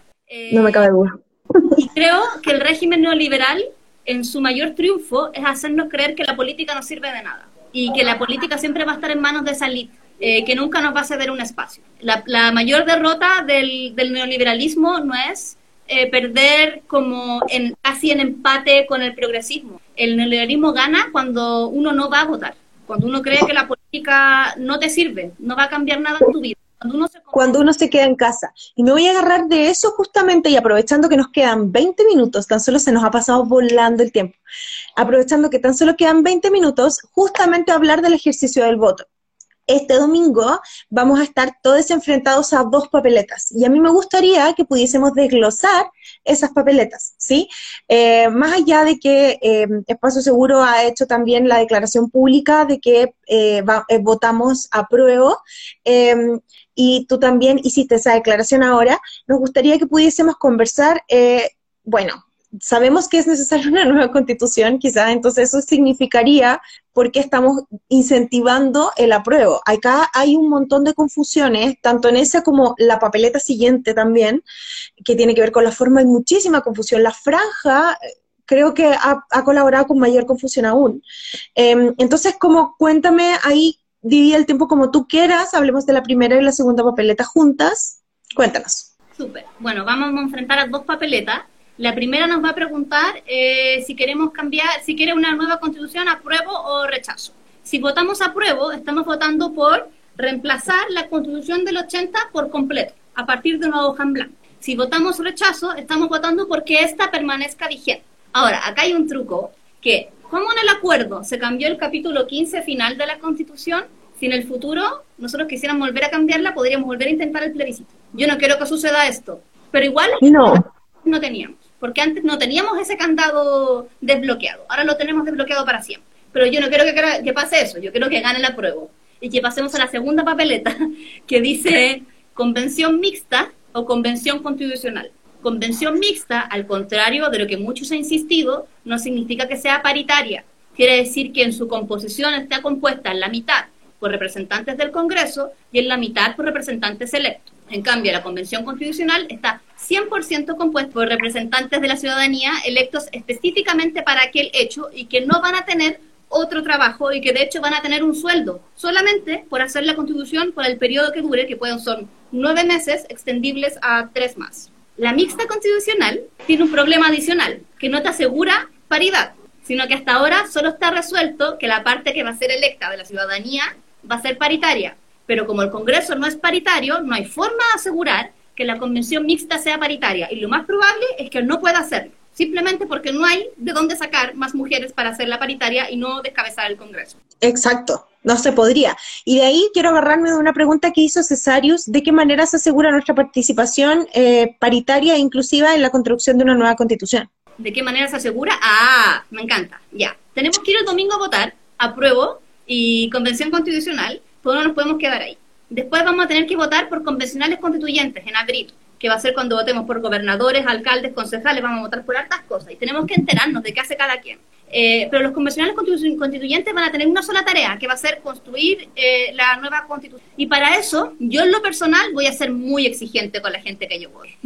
no me cabe duda. Y creo que el régimen neoliberal, en su mayor triunfo, es hacernos creer que la política no sirve de nada y que la política siempre va a estar en manos de esa elite, eh, que nunca nos va a ceder un espacio. La, mayor derrota del, neoliberalismo no es eh, perder como en, casi en empate con el progresismo. El neoliberalismo gana cuando uno no va a votar, cuando uno cree que la política no te sirve, no va a cambiar nada en tu vida. Cuando uno, se... uno se queda en casa. Y me voy a agarrar de eso justamente y aprovechando que nos quedan 20 minutos, tan solo se nos ha pasado volando el tiempo, aprovechando que tan solo quedan 20 minutos, justamente hablar del ejercicio del voto este domingo vamos a estar todos enfrentados a dos papeletas. Y a mí me gustaría que pudiésemos desglosar esas papeletas, ¿sí? Eh, más allá de que eh, Espacio Seguro ha hecho también la declaración pública de que eh, votamos a prueba, y tú también hiciste esa declaración ahora, nos gustaría que pudiésemos conversar, bueno, sabemos que es necesaria una nueva constitución, quizás entonces eso significaría por qué estamos incentivando el apruebo. Acá hay un montón de confusiones, tanto en esa como la papeleta siguiente también, que tiene que ver con la forma, hay muchísima confusión. La franja eh, creo que ha, colaborado con mayor confusión aún. Em, entonces, como cuéntame ahí, divide el tiempo como tú quieras, hablemos de la primera y la segunda papeleta juntas. Cuéntanos. Súper. Bueno, vamos a enfrentar a dos papeletas la primera nos va a preguntar eh, si queremos cambiar, si quiere una nueva constitución, apruebo o rechazo. Si votamos apruebo, estamos votando por reemplazar la constitución del 80 por completo, a partir de una hoja en blanco. Si votamos rechazo, estamos votando porque esta permanezca vigente. Ahora, acá hay un truco que, como en el acuerdo se cambió el capítulo 15 final de la constitución, si en el futuro nosotros quisiéramos volver a cambiarla, podríamos volver a intentar el plebiscito. Yo no quiero que suceda esto, pero igual no, no teníamos porque antes no teníamos ese candado desbloqueado, ahora lo tenemos desbloqueado para siempre. Pero yo no quiero que, pase eso, yo quiero que gane la prueba y que pasemos a la segunda papeleta que dice convención mixta o convención constitucional. Convención mixta, al contrario de lo que muchos han insistido, no significa que sea paritaria. Quiere decir que en su composición está compuesta en la mitad por representantes del Congreso y en la mitad por representantes electos. En cambio, la Convención Constitucional está 100% compuesta por representantes de la ciudadanía electos específicamente para aquel hecho y que no van a tener otro trabajo y que de hecho van a tener un sueldo solamente por hacer la constitución por el periodo que dure, que pueden ser nueve meses extendibles a tres más. La mixta constitucional tiene un problema adicional, que no te asegura paridad, sino que hasta ahora solo está resuelto que la parte que va a ser electa de la ciudadanía va a ser paritaria, pero como el Congreso no es paritario, no hay forma de asegurar que la convención mixta sea paritaria y lo más probable es que no pueda hacerlo, simplemente porque no hay de dónde sacar más mujeres para hacer la paritaria y no descabezar el Congreso. Exacto, no se podría. Y de ahí quiero agarrarme de una pregunta que hizo Cesarius, ¿de qué manera se asegura nuestra participación eh, paritaria e inclusiva en la construcción de una nueva constitución? ¿De qué manera se asegura? Ah, me encanta, ya. Tenemos que ir el domingo a votar, apruebo, y convención constitucional, pues no nos podemos quedar ahí. Después vamos a tener que votar por convencionales constituyentes en abril, que va a ser cuando votemos por gobernadores, alcaldes, concejales, vamos a votar por hartas cosas y tenemos que enterarnos de qué hace cada quien. Eh, pero los convencionales constituyentes van a tener una sola tarea, que va a ser construir eh, la nueva constitución. Y para eso, yo en lo personal voy a ser muy exigente con la gente que yo voy.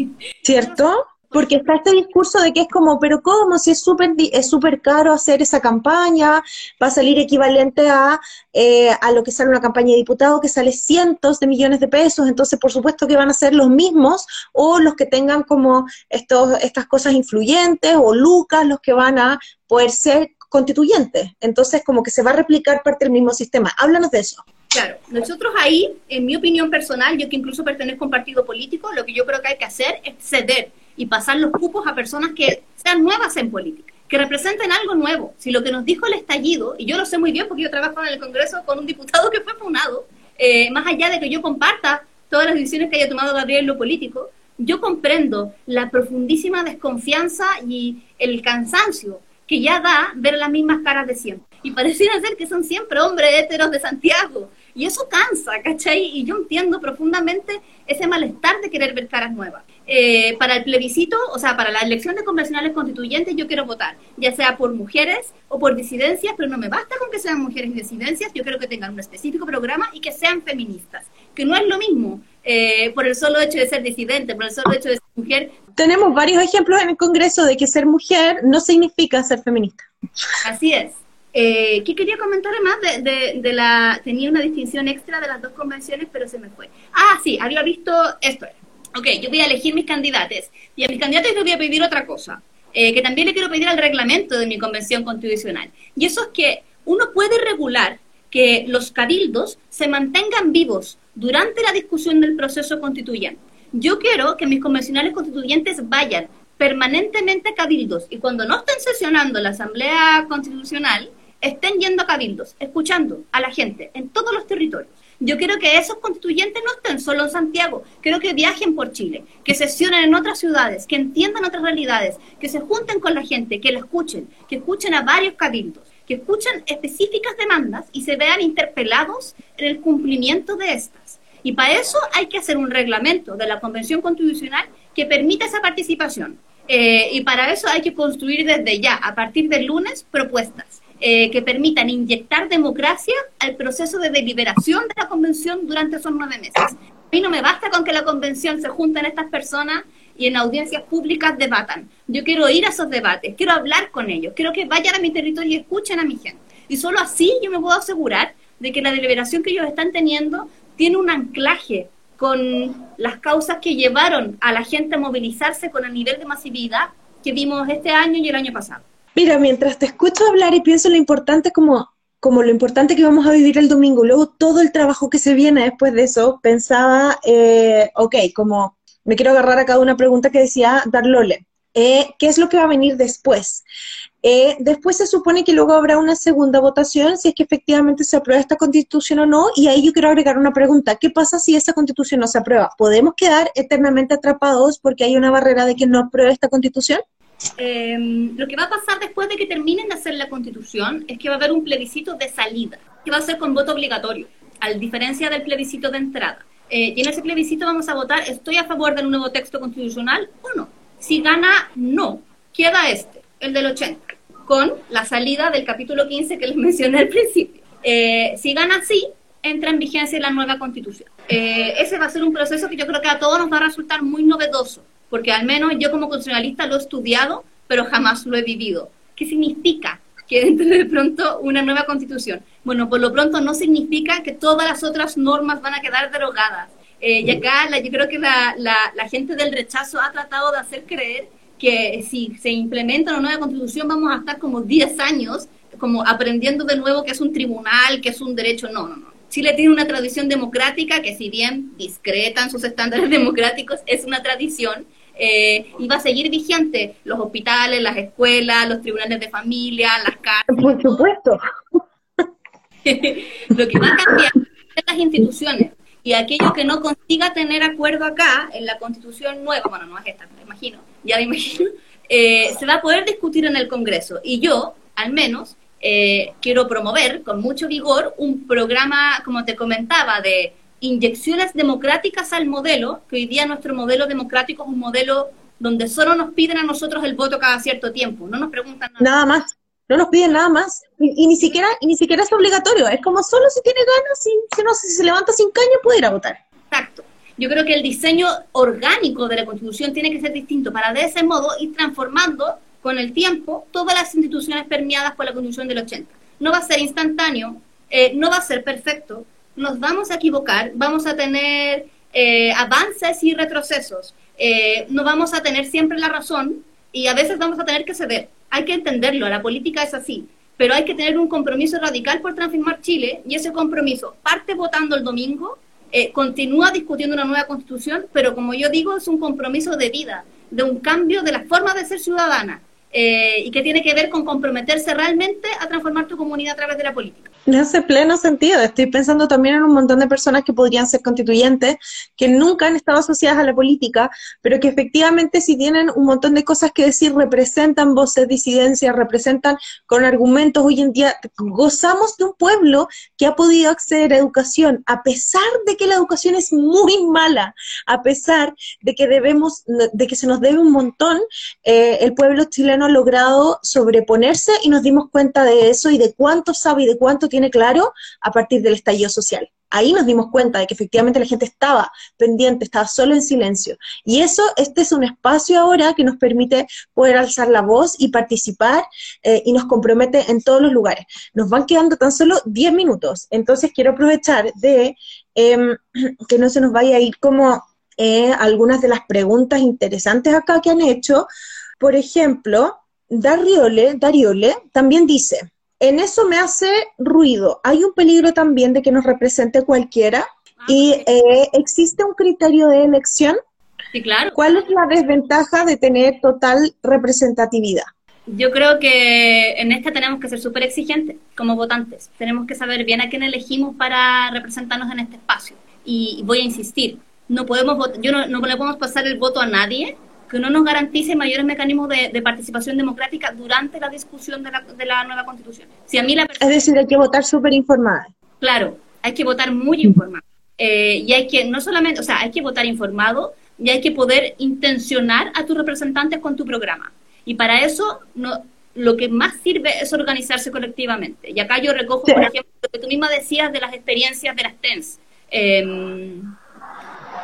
¿Cierto? Porque está este discurso de que es como, pero ¿cómo? Si es súper es súper caro hacer esa campaña, va a salir equivalente a, eh, a lo que sale una campaña de diputado, que sale cientos de millones de pesos, entonces por supuesto que van a ser los mismos o los que tengan como estos, estas cosas influyentes o lucas los que van a poder ser constituyentes. Entonces como que se va a replicar parte del mismo sistema. Háblanos de eso. Claro, nosotros ahí, en mi opinión personal, yo que incluso pertenezco a un partido político, lo que yo creo que hay que hacer es ceder y pasar los cupos a personas que sean nuevas en política, que representen algo nuevo. Si lo que nos dijo el estallido, y yo lo sé muy bien porque yo trabajo en el Congreso con un diputado que fue funado, eh, más allá de que yo comparta todas las decisiones que haya tomado Gabriel en lo político, yo comprendo la profundísima desconfianza y el cansancio que ya da ver las mismas caras de siempre. Y pareciera ser que son siempre hombres héteros de Santiago. Y eso cansa, ¿cachai? Y yo entiendo profundamente ese malestar de querer ver caras nuevas. Eh, para el plebiscito, o sea, para la elección de convencionales constituyentes, yo quiero votar, ya sea por mujeres o por disidencias, pero no me basta con que sean mujeres y disidencias, yo quiero que tengan un específico programa y que sean feministas, que no es lo mismo eh, por el solo hecho de ser disidente, por el solo hecho de ser mujer. Tenemos varios ejemplos en el Congreso de que ser mujer no significa ser feminista. Así es. Eh, ¿Qué quería comentar además de, de, la... Tenía una distinción extra de las dos convenciones, pero se me fue. Ah, sí, había visto esto ok, yo voy a elegir mis candidatos y a mis candidatos les voy a pedir otra cosa, eh, que también le quiero pedir al reglamento de mi convención constitucional. Y eso es que uno puede regular que los cabildos se mantengan vivos durante la discusión del proceso constituyente. Yo quiero que mis convencionales constituyentes vayan permanentemente cabildos y cuando no estén sesionando la Asamblea Constitucional, estén yendo a cabildos, escuchando a la gente en todos los territorios. Yo quiero que esos constituyentes no estén solo en Santiago, quiero que viajen por Chile, que sesionen en otras ciudades, que entiendan otras realidades, que se junten con la gente, que la escuchen, que escuchen a varios cabildos, que escuchen específicas demandas y se vean interpelados en el cumplimiento de estas. Y para eso hay que hacer un reglamento de la Convención Constitucional que permita esa participación. Eh, y para eso hay que construir desde ya, a partir del lunes, propuestas eh, que permitan inyectar democracia al proceso de deliberación de la convención durante esos nueve meses. A mí no me basta con que la convención se junten estas personas y en audiencias públicas debatan. Yo quiero ir a esos debates, quiero hablar con ellos, quiero que vayan a mi territorio y escuchen a mi gente. Y solo así yo me puedo asegurar de que la deliberación que ellos están teniendo tiene un anclaje con las causas que llevaron a la gente a movilizarse con el nivel de masividad que vimos este año y el año pasado. Mira, mientras te escucho hablar y pienso lo importante como, como lo importante que vamos a vivir el domingo, luego todo el trabajo que se viene después de eso, pensaba, eh, ok, como me quiero agarrar a cada una pregunta que decía Darlole. Eh, ¿Qué es lo que va a venir después? Eh, después se supone que luego habrá una segunda votación si es que efectivamente se aprueba esta constitución o no, y ahí yo quiero agregar una pregunta. ¿Qué pasa si esa constitución no se aprueba? ¿Podemos quedar eternamente atrapados porque hay una barrera de que no apruebe esta constitución? Em, lo que va a pasar después de que terminen de hacer la constitución es que va a haber un plebiscito de salida, que va a ser con voto obligatorio, a diferencia del plebiscito de entrada. Eh, y en ese plebiscito vamos a votar, ¿estoy a favor del nuevo texto constitucional o no? Si gana no, queda este, el del 80, con la salida del capítulo 15 que les mencioné al principio. Eh, si gana sí, entra en vigencia la nueva constitución. Eh, ese va a ser un proceso que yo creo que a todos nos va a resultar muy novedoso porque al menos yo como constitucionalista lo he estudiado, pero jamás lo he vivido. ¿Qué significa que entre de pronto una nueva constitución? Bueno, por lo pronto no significa que todas las otras normas van a quedar derogadas. Eh, y acá yo creo que la, la, gente del rechazo ha tratado de hacer creer que si se implementa una nueva constitución vamos a estar como 10 años como aprendiendo de nuevo que es un tribunal, que es un derecho. No, no, no. Chile tiene una tradición democrática que si bien discreta en sus estándares democráticos, es una tradición eh, y va a seguir vigente los hospitales, las escuelas, los tribunales de familia, las cárceles. Por supuesto. Lo que va a cambiar son las instituciones y aquello que no consiga tener acuerdo acá en la constitución nueva, bueno, no es esta, me imagino, ya me imagino, eh, se va a poder discutir en el Congreso. Y yo, al menos, eh, quiero promover con mucho vigor un programa, como te comentaba, de inyecciones democráticas al modelo, que hoy día nuestro modelo democrático es un modelo donde solo nos piden a nosotros el voto cada cierto tiempo, no nos preguntan nada, nada más. No nos piden nada más y, ni siquiera y ni siquiera es obligatorio. Es como solo si tiene ganas, si, si, no, si se levanta sin caña puede ir a votar. Exacto. Yo creo que el diseño orgánico de la Constitución tiene que ser distinto para de ese modo ir transformando con el tiempo todas las instituciones permeadas por la Constitución del 80. No va a ser instantáneo, eh, no va a ser perfecto, nos vamos a equivocar, vamos a tener eh, avances y retrocesos, eh, no vamos a tener siempre la razón y a veces vamos a tener que ceder. Hay que entenderlo, la política es así, pero hay que tener un compromiso radical por transformar Chile y ese compromiso parte votando el domingo, eh, continúa discutiendo una nueva constitución, pero como yo digo, es un compromiso de vida, de un cambio de la forma de ser ciudadana. Y que tiene que ver con comprometerse realmente a transformar tu comunidad a través de la política. Me hace pleno sentido. Estoy pensando también en un montón de personas que podrían ser constituyentes, que nunca han estado asociadas a la política, pero que efectivamente si tienen un montón de cosas que decir, representan voces, disidencias, representan con argumentos. Hoy en día gozamos de un pueblo que ha podido acceder a educación, a pesar de que la educación es muy mala, a pesar de que debemos, de que se nos debe un montón, eh, el pueblo chileno ha logrado sobreponerse y nos dimos cuenta de eso y de cuánto sabe y de cuánto tiene claro a partir del estallido social. Ahí nos dimos cuenta de que efectivamente la gente estaba pendiente, estaba solo en silencio. Y eso, este es un espacio ahora que nos permite poder alzar la voz y participar eh, y nos compromete en todos los lugares. Nos van quedando tan solo 10 minutos, entonces quiero aprovechar de em, que no se nos vaya a ir como eh, algunas de las preguntas interesantes acá que han hecho. Por ejemplo, Dariole, Dariole también dice, en eso me hace ruido. Hay un peligro también de que nos represente cualquiera ah, y eh, existe un criterio de elección. Sí, claro. ¿Cuál es la desventaja de tener total representatividad? Yo creo que en esta tenemos que ser súper exigentes como votantes. Tenemos que saber bien a quién elegimos para representarnos en este espacio. Y voy a insistir, no podemos yo no, no le podemos pasar el voto a nadie que no nos garantice mayores mecanismos de, participación democrática durante la discusión de la, de la nueva constitución. Si a mí la es decir, hay que votar súper informada. Claro, hay que votar muy informado. Eh, y hay que, no solamente, o sea, hay que votar informado y hay que poder intencionar a tus representantes con tu programa. Y para eso, no, lo que más sirve es organizarse colectivamente. Y acá yo recojo, por ejemplo, lo que tú misma decías de las experiencias de las TENS. Em,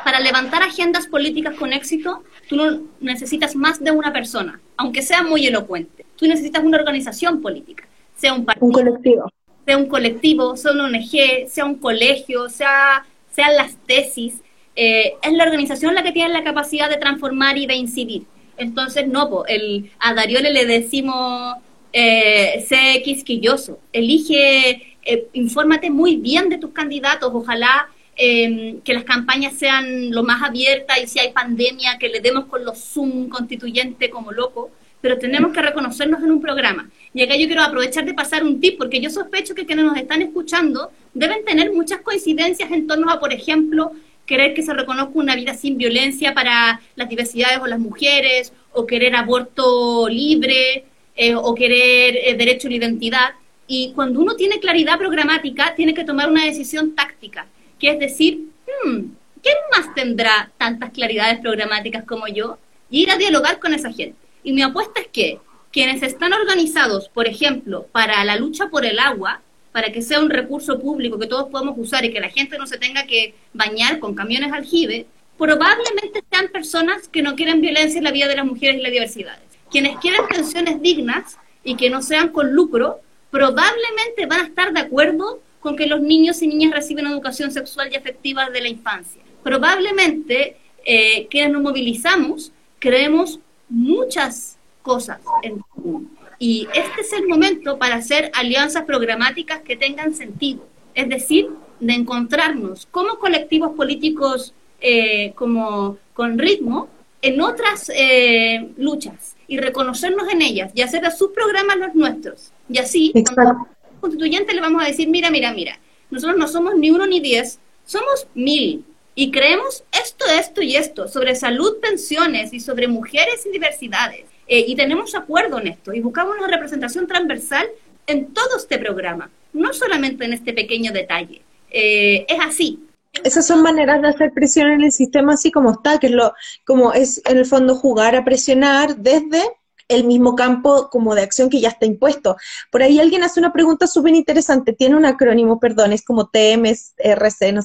para levantar agendas políticas con éxito, tú no necesitas más de una persona, aunque sea muy elocuente. Tú necesitas una organización política, sea un partido, un colectivo, sea un colectivo, sea una ONG, sea un colegio, sea sean las tesis. Eh, es la organización la que tiene la capacidad de transformar y de incidir. Entonces, no, el, a Dariole le decimos, eh, sé quisquilloso, elige, eh, infórmate muy bien de tus candidatos, ojalá Em, que las campañas sean lo más abiertas y si hay pandemia, que le demos con los Zoom constituyentes como loco, pero tenemos que reconocernos en un programa. Y acá yo quiero aprovechar de pasar un tip, porque yo sospecho que quienes nos están escuchando deben tener muchas coincidencias en torno a, por ejemplo, querer que se reconozca una vida sin violencia para las diversidades o las mujeres, o querer aborto libre, eh, o querer eh, derecho a la identidad. Y cuando uno tiene claridad programática, tiene que tomar una decisión táctica que es decir, hmm, ¿quién más tendrá tantas claridades programáticas como yo? Y ir a dialogar con esa gente. Y mi apuesta es que quienes están organizados, por ejemplo, para la lucha por el agua, para que sea un recurso público que todos podamos usar y que la gente no se tenga que bañar con camiones aljibe, probablemente sean personas que no quieren violencia en la vida de las mujeres y las diversidades. Quienes quieren pensiones dignas y que no sean con lucro, probablemente van a estar de acuerdo con que los niños y niñas reciben educación sexual y afectiva de la infancia. Probablemente eh, quienes nos movilizamos creemos muchas cosas en común. Y este es el momento para hacer alianzas programáticas que tengan sentido, es decir, de encontrarnos como colectivos políticos eh, como con ritmo en otras eh, luchas y reconocernos en ellas y hacer a sus programas los nuestros. Y así, constituyente le vamos a decir, mira, mira, mira, nosotros no somos ni uno ni diez, somos mil. Y creemos esto, esto y esto, sobre salud, pensiones y sobre mujeres y diversidades. Eh, y tenemos acuerdo en esto y buscamos una representación transversal en todo este programa, no solamente en este pequeño detalle. Eh, es así. Esas son maneras de hacer presión en el sistema así como está, que es lo, como es en el fondo jugar a presionar desde el mismo campo como de acción que ya está impuesto. Por ahí alguien hace una pregunta súper interesante, tiene un acrónimo, perdón, es como TMRC, no,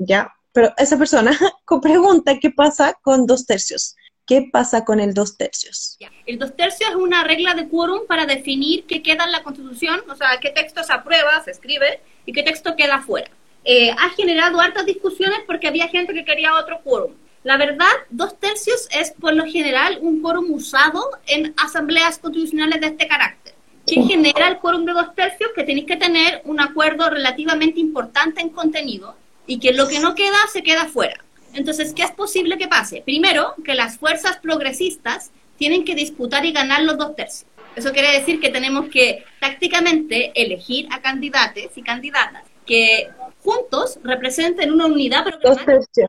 ya, pero esa persona pregunta qué pasa con dos tercios. ¿Qué pasa con el dos tercios? El dos tercios es una regla de quórum para definir qué queda en la Constitución, o sea, qué texto se aprueba, se escribe, y qué texto queda fuera. Eh, ha generado hartas discusiones porque había gente que quería otro quórum. La verdad, dos tercios es por lo general un quórum usado en asambleas constitucionales de este carácter. ¿Qué genera el quórum de dos tercios? Que tenéis que tener un acuerdo relativamente importante en contenido y que lo que no queda se queda fuera. Entonces, ¿qué es posible que pase? Primero, que las fuerzas progresistas tienen que disputar y ganar los dos tercios. Eso quiere decir que tenemos que tácticamente elegir a candidatos y candidatas que juntos representen una unidad programática.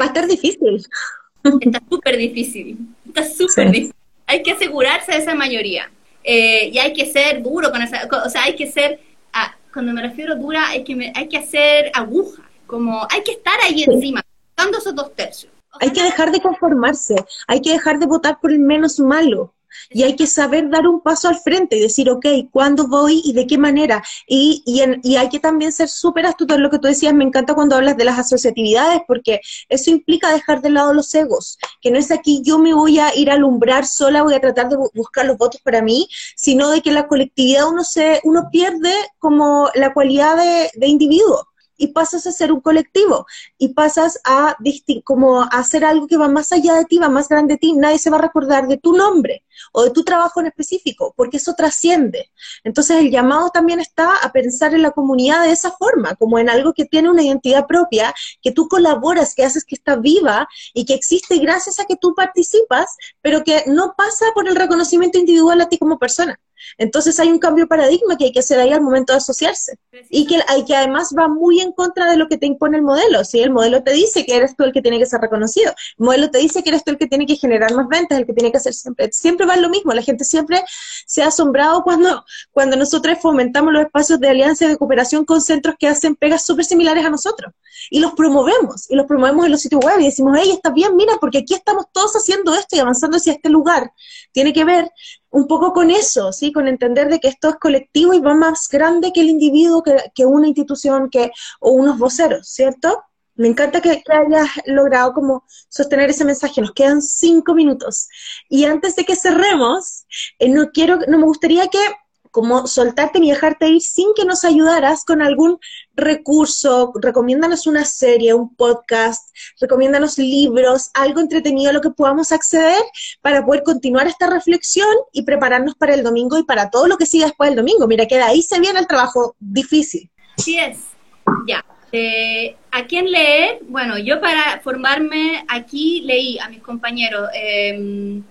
Va a estar difícil. Está súper difícil. Está súper difícil. Hay que asegurarse de esa mayoría. Eh, y hay que ser duro con esa. O sea, hay que ser. cuando me refiero dura, hay que, hay que hacer aguja. Como hay que estar ahí encima, dando esos dos tercios. hay que dejar de conformarse. Hay que dejar de votar por el menos malo y hay que saber dar un paso al frente y decir, ok, ¿cuándo voy y de qué manera? Y, y, hay que también ser súper astuto en lo que tú decías, me encanta cuando hablas de las asociatividades, porque eso implica dejar de lado los egos, que no es aquí yo me voy a ir a alumbrar sola, voy a tratar de buscar los votos para mí, sino de que la colectividad uno, se, uno pierde como la cualidad de, de individuo y pasas a ser un colectivo y pasas a como a hacer algo que va más allá de ti, va más grande de ti, nadie se va a recordar de tu nombre o de tu trabajo en específico, porque eso trasciende. Entonces el llamado también está a pensar en la comunidad de esa forma, como en algo que tiene una identidad propia, que tú colaboras, que haces que está viva y que existe gracias a que tú participas, pero que no pasa por el reconocimiento individual a ti como persona. Entonces hay un cambio de paradigma que hay que hacer ahí al momento de asociarse y que, que además va muy en contra de lo que te impone el modelo. Si el modelo te dice que eres tú el que tiene que ser reconocido, el modelo te dice que eres tú el que tiene que generar más ventas, el que tiene que hacer siempre, siempre va lo mismo. La gente siempre se ha asombrado cuando, cuando nosotros fomentamos los espacios de alianza y de cooperación con centros que hacen pegas súper similares a nosotros y los promovemos y los promovemos en los sitios web y decimos, hey, está bien, mira, porque aquí estamos todos haciendo esto y avanzando hacia este lugar. Tiene que ver un poco con eso, ¿sí? Con entender de que esto es colectivo y va más grande que el individuo, que, una institución, que, o unos voceros, ¿cierto? Me encanta que, hayas logrado como sostener ese mensaje. Nos quedan cinco minutos. Y antes de que cerremos, eh, no quiero, no me gustaría que como soltarte ni dejarte ir sin que nos ayudaras con algún recurso, recomiéndanos una serie, un podcast, recomiéndanos libros, algo entretenido a lo que podamos acceder para poder continuar esta reflexión y prepararnos para el domingo y para todo lo que siga después del domingo. Mira que de ahí se viene el trabajo difícil. Sí es, ya. Eh, ¿A quién leer? Bueno, yo para formarme aquí leí a mis compañeros. Eh,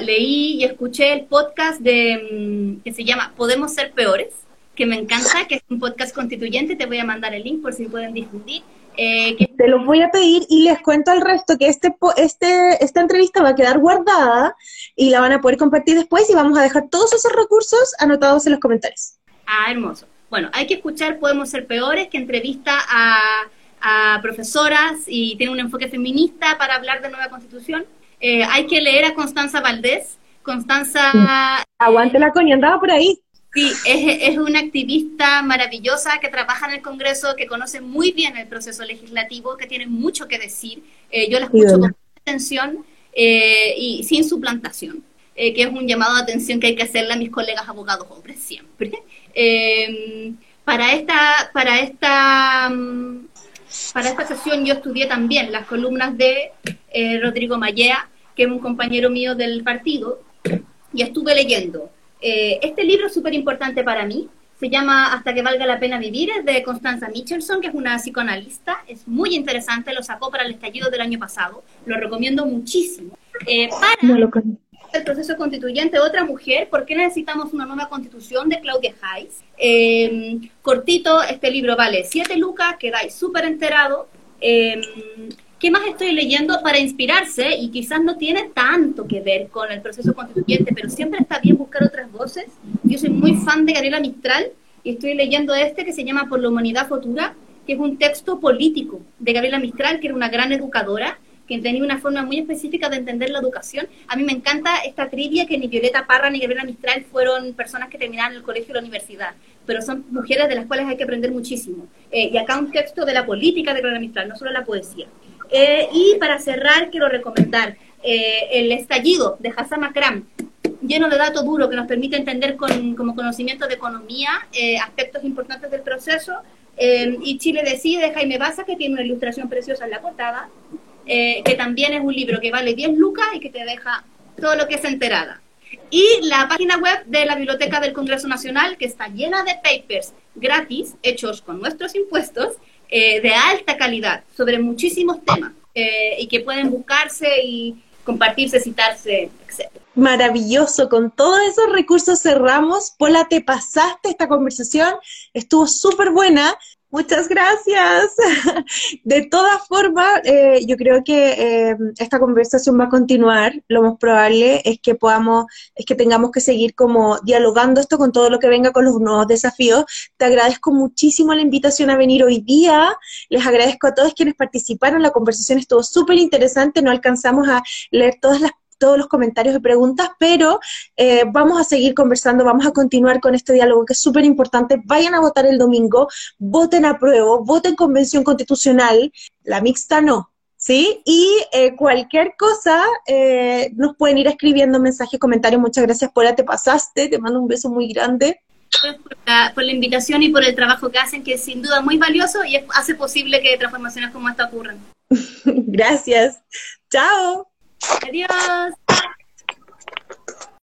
leí y escuché el podcast de, mm, que se llama Podemos ser peores, que me encanta, que es un podcast constituyente, te voy a mandar el link por si pueden difundir. Eh, te lo voy a pedir y les cuento al resto que este, este, esta entrevista va a quedar guardada y la van a poder compartir después y vamos a dejar todos esos recursos anotados en los comentarios. Ah, hermoso. Bueno, hay que escuchar Podemos ser peores, que entrevista a, a profesoras y tiene un enfoque feminista para hablar de nueva constitución. Eh, hay que leer a Constanza Valdés. Constanza... Aguante la coña, andaba por ahí. Sí, es, es, una activista maravillosa que trabaja en el Congreso, que conoce muy bien el proceso legislativo, que tiene mucho que decir. Eh, yo la escucho con atención eh, y sin suplantación, que es un llamado de atención que hay que hacerle a mis colegas abogados hombres siempre. para esta, para esta, mm, para esta sesión yo estudié también las columnas de Rodrigo Mallea, que es un compañero mío del partido, y estuve leyendo. Eh, este libro es súper importante para mí, se llama Hasta que valga la pena vivir, es de Constanza Michelson, que es una psicoanalista, es muy interesante, lo sacó para el estallido del año pasado, lo recomiendo muchísimo. Eh, para el proceso constituyente, otra mujer, ¿por qué necesitamos una nueva constitución de Claudia Hayes? Eh, cortito, este libro vale 7 lucas, quedáis súper enterado. ¿Qué más estoy leyendo para inspirarse? Y quizás no tiene tanto que ver con el proceso constituyente, pero siempre está bien buscar otras voces. Yo soy muy fan de Gabriela Mistral y estoy leyendo este que se llama Por la Humanidad Futura, que es un texto político de Gabriela Mistral, que era una gran educadora, que tenía una forma muy específica de entender la educación. A mí me encanta esta trivia que ni Violeta Parra ni Gabriela Mistral fueron personas que terminaron el colegio o la universidad, pero son mujeres de las cuales hay que aprender muchísimo. Eh, y acá un texto de la política de Gabriela Mistral, no solo la poesía. Eh, y para cerrar, quiero recomendar eh, El estallido de Hassan Makram, lleno de datos duros que nos permite entender con, como conocimiento de economía eh, aspectos importantes del proceso. y Chile decide de Jaime Baza, que tiene una ilustración preciosa en la portada, que también es un libro que vale 10 lucas y que te deja todo lo que es enterada. Y la página web de la Biblioteca del Congreso Nacional, que está llena de papers gratis, hechos con nuestros impuestos, eh, de alta calidad sobre muchísimos temas eh, y que pueden buscarse y compartirse, citarse, etc. Maravilloso, con todos esos recursos cerramos. Pola, te pasaste esta conversación, estuvo súper buena. Muchas gracias. De todas formas, eh, yo creo que eh, esta conversación va a continuar. Lo más probable es que podamos, es que tengamos que seguir como dialogando esto con todo lo que venga con los nuevos desafíos. Te agradezco muchísimo la invitación a venir hoy día. Les agradezco a todos quienes participaron. La conversación estuvo súper interesante. No alcanzamos a leer todas las todos los comentarios y preguntas, pero eh, vamos a seguir conversando, vamos a continuar con este diálogo que es súper importante. Vayan a votar el domingo, voten a prueba, voten convención constitucional, la mixta no. ¿Sí? Y eh, cualquier cosa, eh, nos pueden ir escribiendo mensajes, comentarios. Muchas gracias por te pasaste, te mando un beso muy grande. por la, por la invitación y por el trabajo que hacen, que es sin duda muy valioso y hace posible que transformaciones como esta ocurran. Gracias. Chao. Adiós.